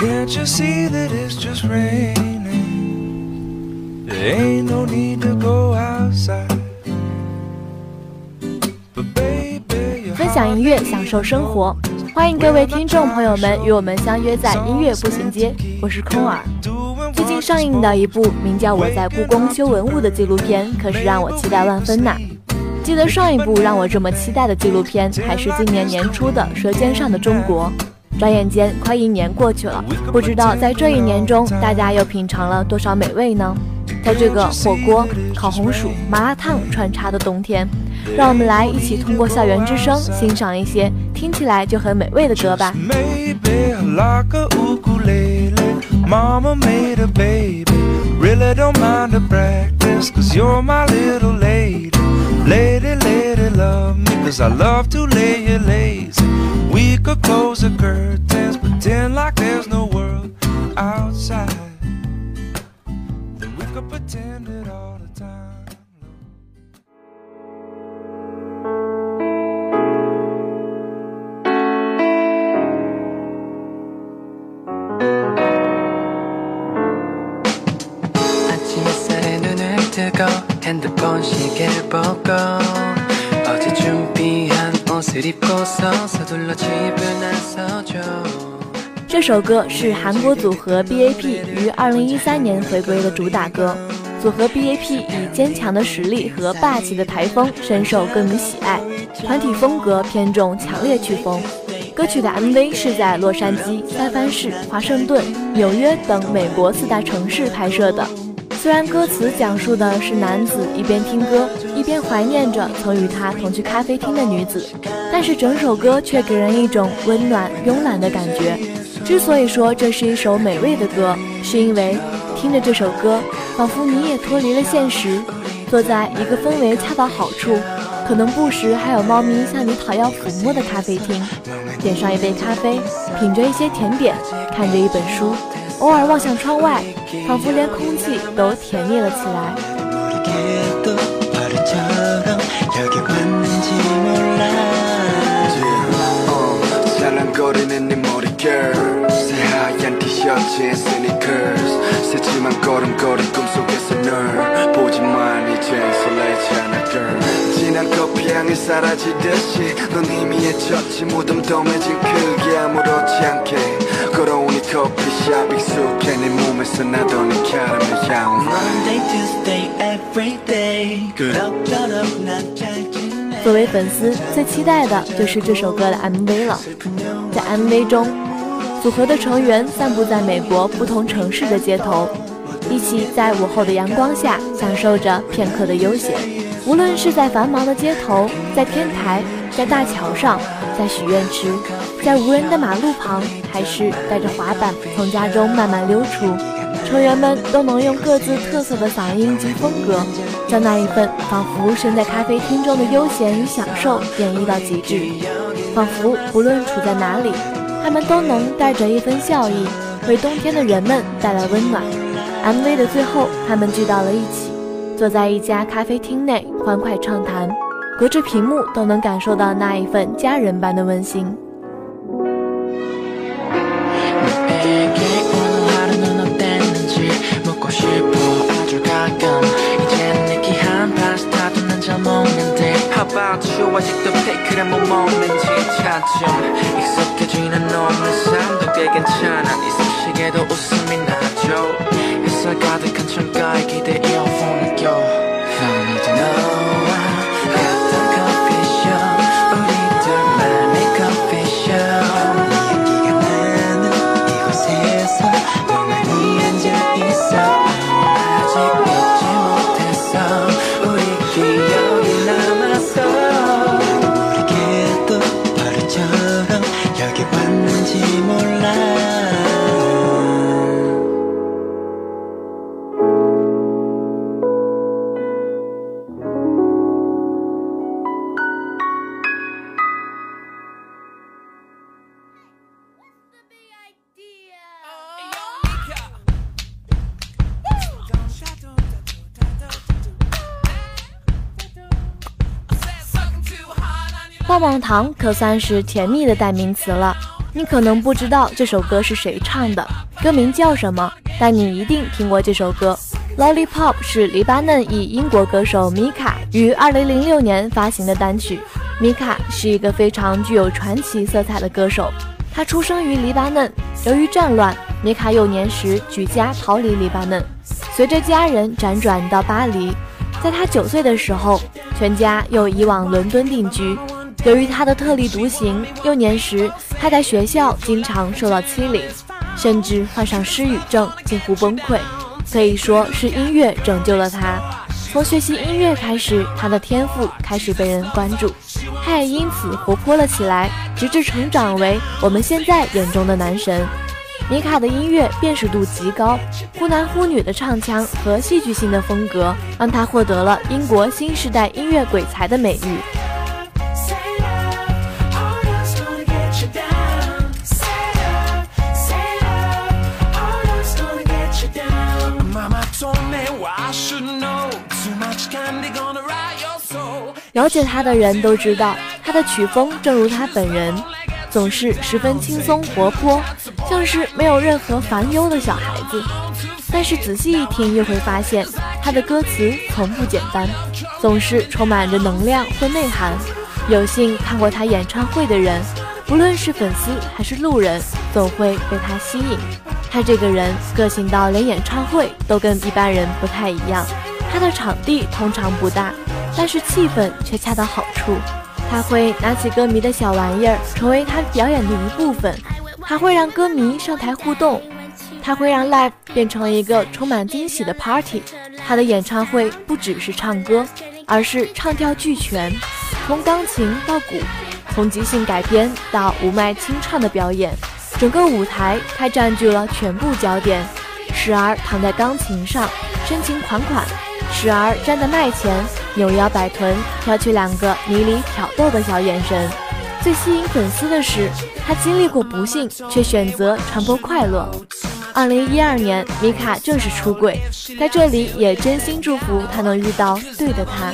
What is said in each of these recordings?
Can't you see that it's just raining? There ain't no need to go outside. 分享音乐，享受生活。欢迎各位听众朋友们与我们相约在音乐步行街，我是空耳。最近上映的一部名叫《我在故宫修文物》的纪录片，可是让我期待万分呐。记得上一部让我这么期待的纪录片，还是今年年初的《舌尖上的中国》。转眼间快一年过去了，不知道在这一年中，大家又品尝了多少美味呢？在这个火锅、烤红薯、麻辣烫穿插的冬天，让我们来一起通过校园之声欣赏一些听起来就很美味的歌吧。Lady, lady, love me, cause I love to lay here lazy. We could close the curtains, pretend like there's no world outside. Then we could pretend it all the time. 뜨거 핸드폰 시계를 보고 어제 준비한 옷을 입고서 서둘러 집을 나서죠 这首歌是韩国组合 BAP 于2013年回归的主打歌。组合 BAP 以坚强的实力和霸气的台风深受歌迷喜爱，团体风格偏重强烈曲风。歌曲的 MV 是在洛杉矶、三藩市、华盛顿、纽约等美国四大城市拍摄的。 虽然歌词讲述的是男子一边听歌一边怀念着曾与他同去咖啡厅的女子，但是整首歌却给人一种温暖慵懒的感觉。之所以说这是一首美味的歌，是因为听着这首歌，仿佛你也脱离了现实，坐在一个氛围恰到好处，可能不时还有猫咪向你讨要抚摸的咖啡厅，点上一杯咖啡，品着一些甜点，看着一本书，偶尔望向窗外，仿佛连空气都甜蜜了起来。모르게도 어른처럼 여기 왔는지 몰라 어, 살랑거리는 네 머릿결 새하얀 티셔츠에 스니커스 새침한 걸음걸이 꿈속에서 널 보지만 이젠 설레지 않아 girl 진한 커피향이 사라지듯이 넌 이미 해쳤지 무덤 dom해진 크게 아무렇지 않게 걸어온 이 커피숍 익숙해 네 몸에서 나던 이 캐러멜 향 Monday, Tuesday, every day 그럭저럭 난잘 지내 作为粉丝，最期待的就是这首歌的 MV 了。在 MV 中，组合的成员散布在美国不同城市的街头， 一起在午后的阳光下享受着片刻的悠闲。无论是在繁忙的街头，在天台，在大桥上，在许愿池，在无人的马路旁，还是带着滑板从家中慢慢溜出，成员们都能用各自特色的嗓音及风格，将那一份仿佛身在咖啡厅中的悠闲与享受演绎到极致。仿佛不论处在哪里，他们都能带着一份笑意，为冬天的人们带来温暖。MV 的最后，他们聚到了一起，坐在一家咖啡厅内欢快畅谈，隔着屏幕都能感受到那一份家人般的温馨。 햇살 가득한 창가에 기대 이어폰을 껴. 棒棒糖”可算是甜蜜的代名词了。你可能不知道这首歌是谁唱的，歌名叫什么，但你一定听过这首歌。《Lollipop》是黎巴嫩裔英国歌手米卡于2006年发行的单曲。米卡是一个非常具有传奇色彩的歌手，他出生于黎巴嫩。由于战乱，米卡幼年时举家逃离黎巴嫩，随着家人辗转到巴黎。在他九岁的时候，全家又移往伦敦定居。由于他的特立独行，幼年时他在学校经常受到欺凌，甚至患上失语症，近乎崩溃。可以说是音乐拯救了他。从学习音乐开始，他的天赋开始被人关注，他也因此活泼了起来，直至成长为我们现在眼中的男神。米卡的音乐辨识度极高，忽男忽女的唱腔和戏剧性的风格，让他获得了英国新时代音乐鬼才的美誉。了解他的人都知道，他的曲风正如他本人，总是十分轻松活泼，像是没有任何烦忧的小孩子。但是仔细一听，又会发现他的歌词从不简单，总是充满着能量或内涵。有幸看过他演唱会的人，不论是粉丝还是路人，总会被他吸引。他这个人个性到连演唱会都跟一般人不太一样。他的场地通常不大，但是气氛却恰到好处。他会拿起歌迷的小玩意儿，成为他表演的一部分，还会让歌迷上台互动。他会让 live 变成一个充满惊喜的 party。他的演唱会不只是唱歌，而是唱跳俱全，从钢琴到鼓，从即兴改编到无麦清唱的表演，整个舞台他占据了全部焦点。时而躺在钢琴上深情款款，时而站在麦前扭腰摆臀，挑起两个迷离挑逗的小眼神。最吸引粉丝的是，他经历过不幸，却选择传播快乐。二零一二年，米卡正式出柜，在这里也真心祝福他能遇到对的他。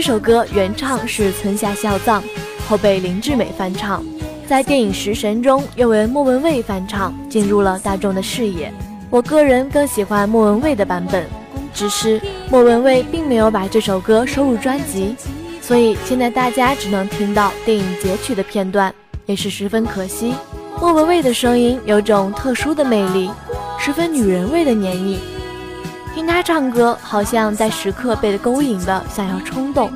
这首歌原唱是村下孝藏，后被林志美翻唱，在电影《食神》中又为莫文蔚翻唱，进入了大众的视野。我个人更喜欢莫文蔚的版本，只是莫文蔚并没有把这首歌收入专辑，所以现在大家只能听到电影截取的片段，也是十分可惜。莫文蔚的声音有种特殊的魅力，十分女人味的黏腻。听她唱歌，好像在时刻被勾引的想要冲动。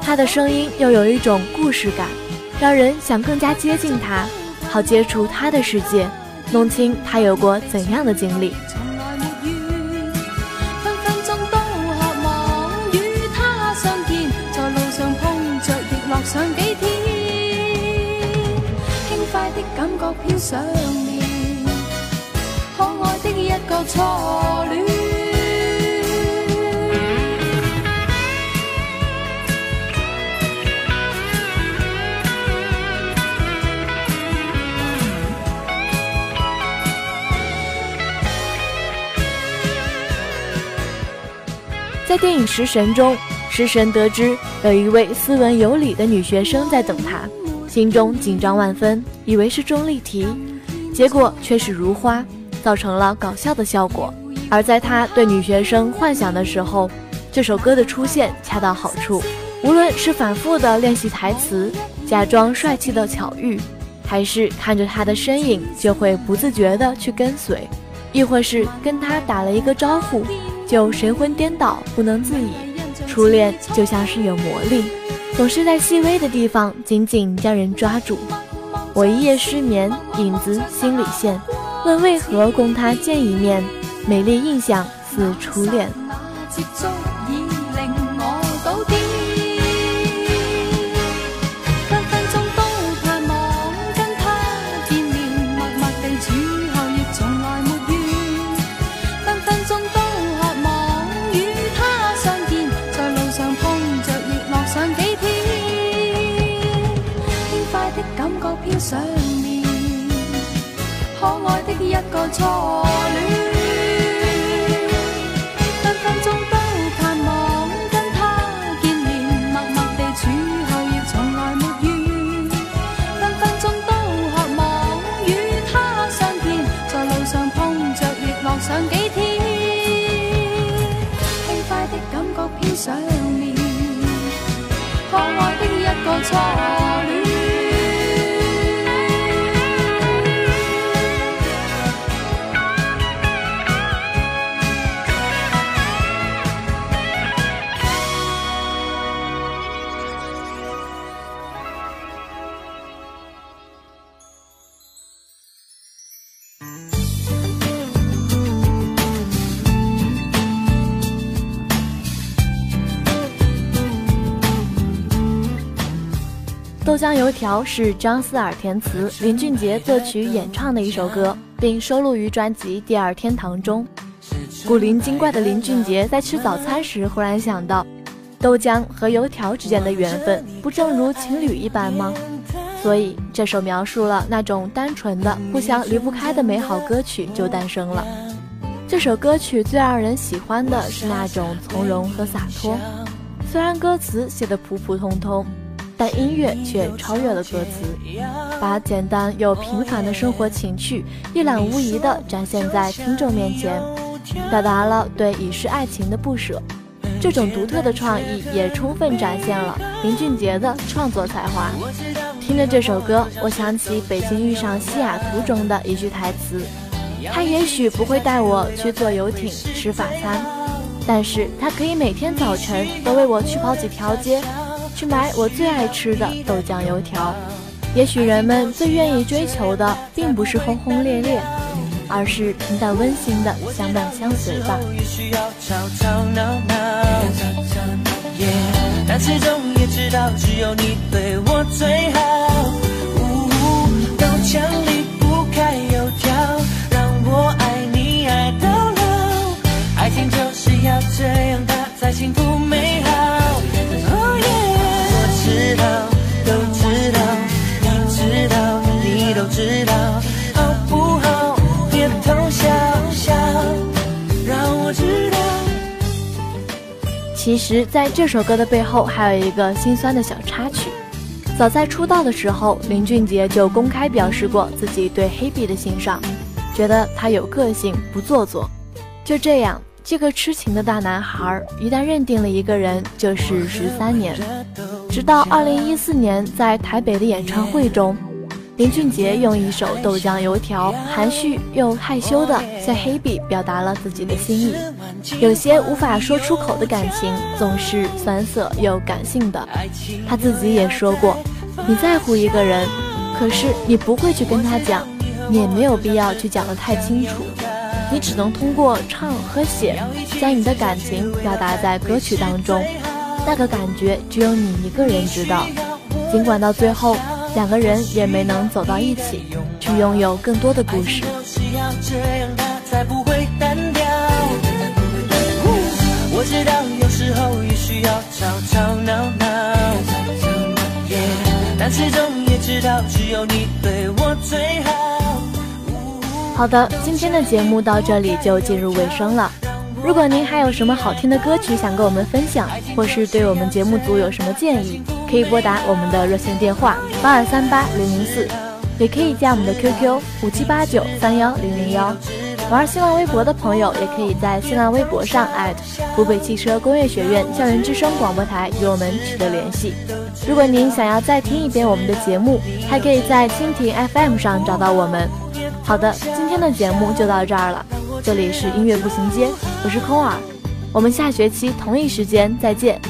她的声音又有一种故事感，让人想更加接近他，好接触他的世界，弄清他有过怎样的经历。從來沒怨，分分鐘都渴望與他相見，在路上碰着亦樂上幾天，輕快的感覺飄上面，可愛的一個初戀。电影《食神》中，食神得知有一位斯文有礼的女学生在等他，心中紧张万分，以为是钟丽缇，结果却是如花，造成了搞笑的效果。而在他对女学生幻想的时候，这首歌的出现恰到好处。无论是反复的练习台词，假装帅气的巧遇，还是看着他的身影就会不自觉的去跟随，亦或是跟他打了一个招呼。就神魂颠倒，不能自已。初恋就像是有魔力，总是在细微的地方紧紧将人抓住。我一夜失眠，影子心里现，问为何供他见一面，美丽印象似初恋。一豆浆油条是张思尔填词、林俊杰作曲演唱的一首歌，并收录于专辑《第二天堂》中。古灵精怪的林俊杰在吃早餐时忽然想到，豆浆和油条之间的缘分，不正如情侣一般吗？所以这首描述了那种单纯的、互相离不开的美好歌曲就诞生了。这首歌曲最让人喜欢的是那种从容和洒脱，虽然歌词写得普普通通。但音乐却超越了歌词，把简单又平凡的生活情趣一览无遗地展现在听众面前，表达了对已逝爱情的不舍。这种独特的创意也充分展现了林俊杰的创作才华。听着这首歌，我想起《北京遇上西雅图》中的一句台词：“他也许不会带我去坐游艇吃法餐，但是他可以每天早晨都为我去跑几条街。”去买我最爱吃的豆浆油条。也许人们最愿意追求的，并不是轰轰烈烈，而是平淡温馨的相伴相随吧。但始终也知道，只有你对我最好。豆浆离不开油条，让我爱你爱到老。爱情就是要这样，它才幸福其实，在这首歌的背后，还有一个心酸的小插曲。早在出道的时候，林俊杰就公开表示过自己对黑碧的欣赏，觉得他有个性，不做作。就这样。这个痴情的大男孩，一旦认定了一个人，就是十三年。直到二零一四年，在台北的演唱会中，林俊杰用一首《豆浆油条》，含蓄又害羞地向黑笔表达了自己的心意。有些无法说出口的感情，总是酸涩又感性的。他自己也说过，你在乎一个人，可是你不会去跟他讲，你也没有必要去讲得太清楚，你只能通过唱和写，将你的感情表达在歌曲当中。那个感觉只有你一个人知道。尽管到最后两个人也没能走到一起，去拥有更多的故事。我知道有时候也需要吵吵闹闹，但始终也知道只有你对我最好。好的，今天的节目到这里就进入尾声了。如果您还有什么好听的歌曲想跟我们分享，或是对我们节目组有什么建议，可以拨打我们的热线电话八二三八零零四，也可以加我们的 QQ 五七八九三幺零零幺。玩新浪微博的朋友，也可以在新浪微博上湖北汽车工业学院校园之声广播台与我们取得联系。如果您想要再听一遍我们的节目，还可以在蜻蜓 FM 上找到我们。好的，今天的节目就到这儿了。这里是音乐步行街，我是空耳，我们下学期同一时间再见。